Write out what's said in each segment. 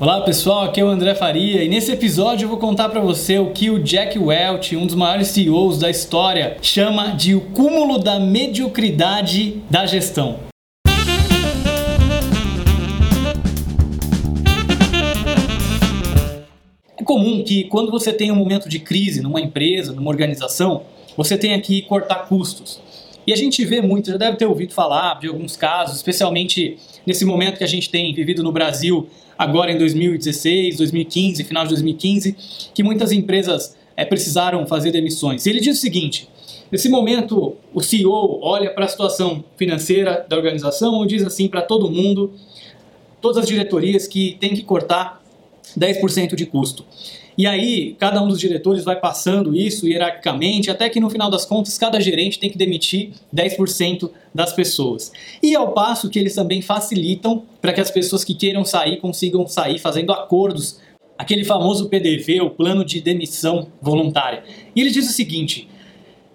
Olá pessoal, aqui é o André Faria e nesse episódio eu vou contar para você o que o Jack Welch, um dos maiores CEOs da história, chama de o cúmulo da mediocridade da gestão. É comum que quando você tem um momento de crise numa empresa, numa organização, você tenha que cortar custos. E a gente vê muito, já deve ter ouvido falar de alguns casos, especialmente nesse momento que a gente tem vivido no Brasil, agora em 2016, 2015, final de 2015, que muitas empresas é, precisaram fazer demissões. Ele diz o seguinte: nesse momento, o CEO olha para a situação financeira da organização e diz assim para todo mundo, todas as diretorias, que tem que cortar 10% de custo. E aí, cada um dos diretores vai passando isso hierarquicamente, até que no final das contas, cada gerente tem que demitir 10% das pessoas. E ao passo que eles também facilitam para que as pessoas que queiram sair consigam sair fazendo acordos, aquele famoso PDV, o plano de demissão voluntária. E ele diz o seguinte: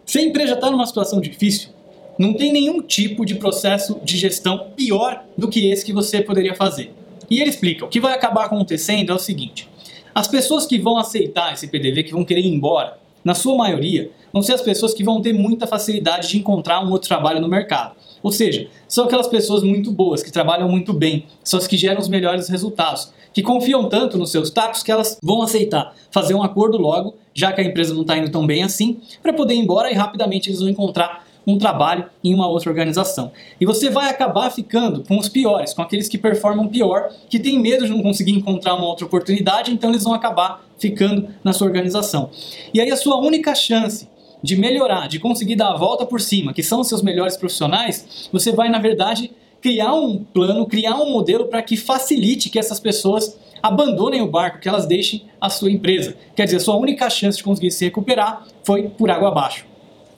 se a empresa está numa situação difícil, não tem nenhum tipo de processo de gestão pior do que esse que você poderia fazer. E ele explica: o que vai acabar acontecendo é o seguinte as pessoas que vão aceitar esse PDV, que vão querer ir embora, na sua maioria, vão ser as pessoas que vão ter muita facilidade de encontrar um outro trabalho no mercado. Ou seja, são aquelas pessoas muito boas, que trabalham muito bem, são as que geram os melhores resultados, que confiam tanto nos seus tacos que elas vão aceitar fazer um acordo logo, já que a empresa não está indo tão bem assim, para poder ir embora e rapidamente eles vão encontrar um trabalho em uma outra organização. E você vai acabar ficando com os piores, com aqueles que performam pior, que têm medo de não conseguir encontrar uma outra oportunidade, então eles vão acabar ficando na sua organização. E aí a sua única chance de melhorar, de conseguir dar a volta por cima, que são os seus melhores profissionais, você vai, na verdade, criar um plano, criar um modelo para que facilite que essas pessoas abandonem o barco, que elas deixem a sua empresa. Quer dizer, a sua única chance de conseguir se recuperar foi por água abaixo.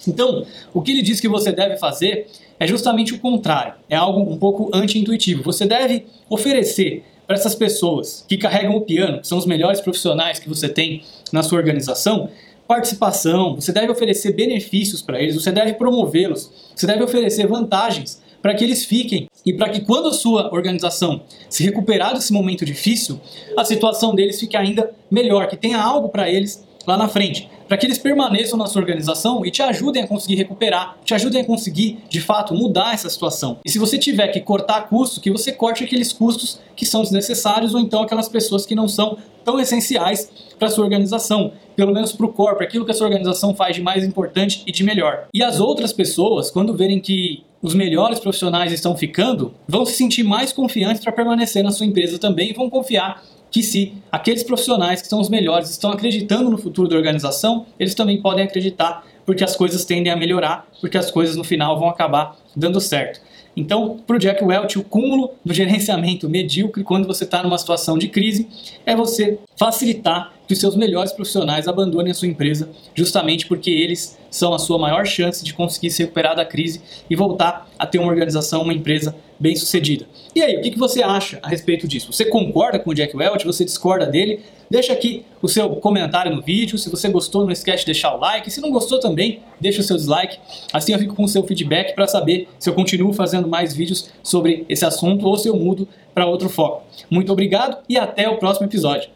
Então, o que ele diz que você deve fazer é justamente o contrário. É algo um pouco anti-intuitivo. Você deve oferecer para essas pessoas que carregam o piano, que são os melhores profissionais que você tem na sua organização, participação, você deve oferecer benefícios para eles, você deve promovê-los, você deve oferecer vantagens para que eles fiquem e para que quando a sua organização se recuperar desse momento difícil, a situação deles fique ainda melhor, que tenha algo para eles lá na frente, para que eles permaneçam na sua organização e te ajudem a conseguir recuperar, te ajudem a conseguir, de fato, mudar essa situação. E se você tiver que cortar custos, que você corte aqueles custos que são desnecessários ou então aquelas pessoas que não são tão essenciais para sua organização, pelo menos para o corpo, aquilo que a sua organização faz de mais importante e de melhor. E as outras pessoas, quando verem que os melhores profissionais estão ficando, vão se sentir mais confiantes para permanecer na sua empresa também e vão confiar que se aqueles profissionais que são os melhores estão acreditando no futuro da organização, eles também podem acreditar, porque as coisas tendem a melhorar, porque as coisas no final vão acabar dando certo. Então, para o Jack Welch, o cúmulo do gerenciamento medíocre quando você está numa situação de crise é você facilitar que os seus melhores profissionais abandonem a sua empresa, justamente porque eles são a sua maior chance de conseguir se recuperar da crise e voltar a ter uma organização, uma empresa bem sucedida. E aí, o que você acha a respeito disso? Você concorda com o Jack Welch? Você discorda dele? Deixa aqui o seu comentário no vídeo. Se você gostou, não esquece de deixar o like. Se não gostou também, deixa o seu dislike. Assim eu fico com o seu feedback para saber se eu continuo fazendo mais vídeos sobre esse assunto ou se eu mudo para outro foco. Muito obrigado e até o próximo episódio.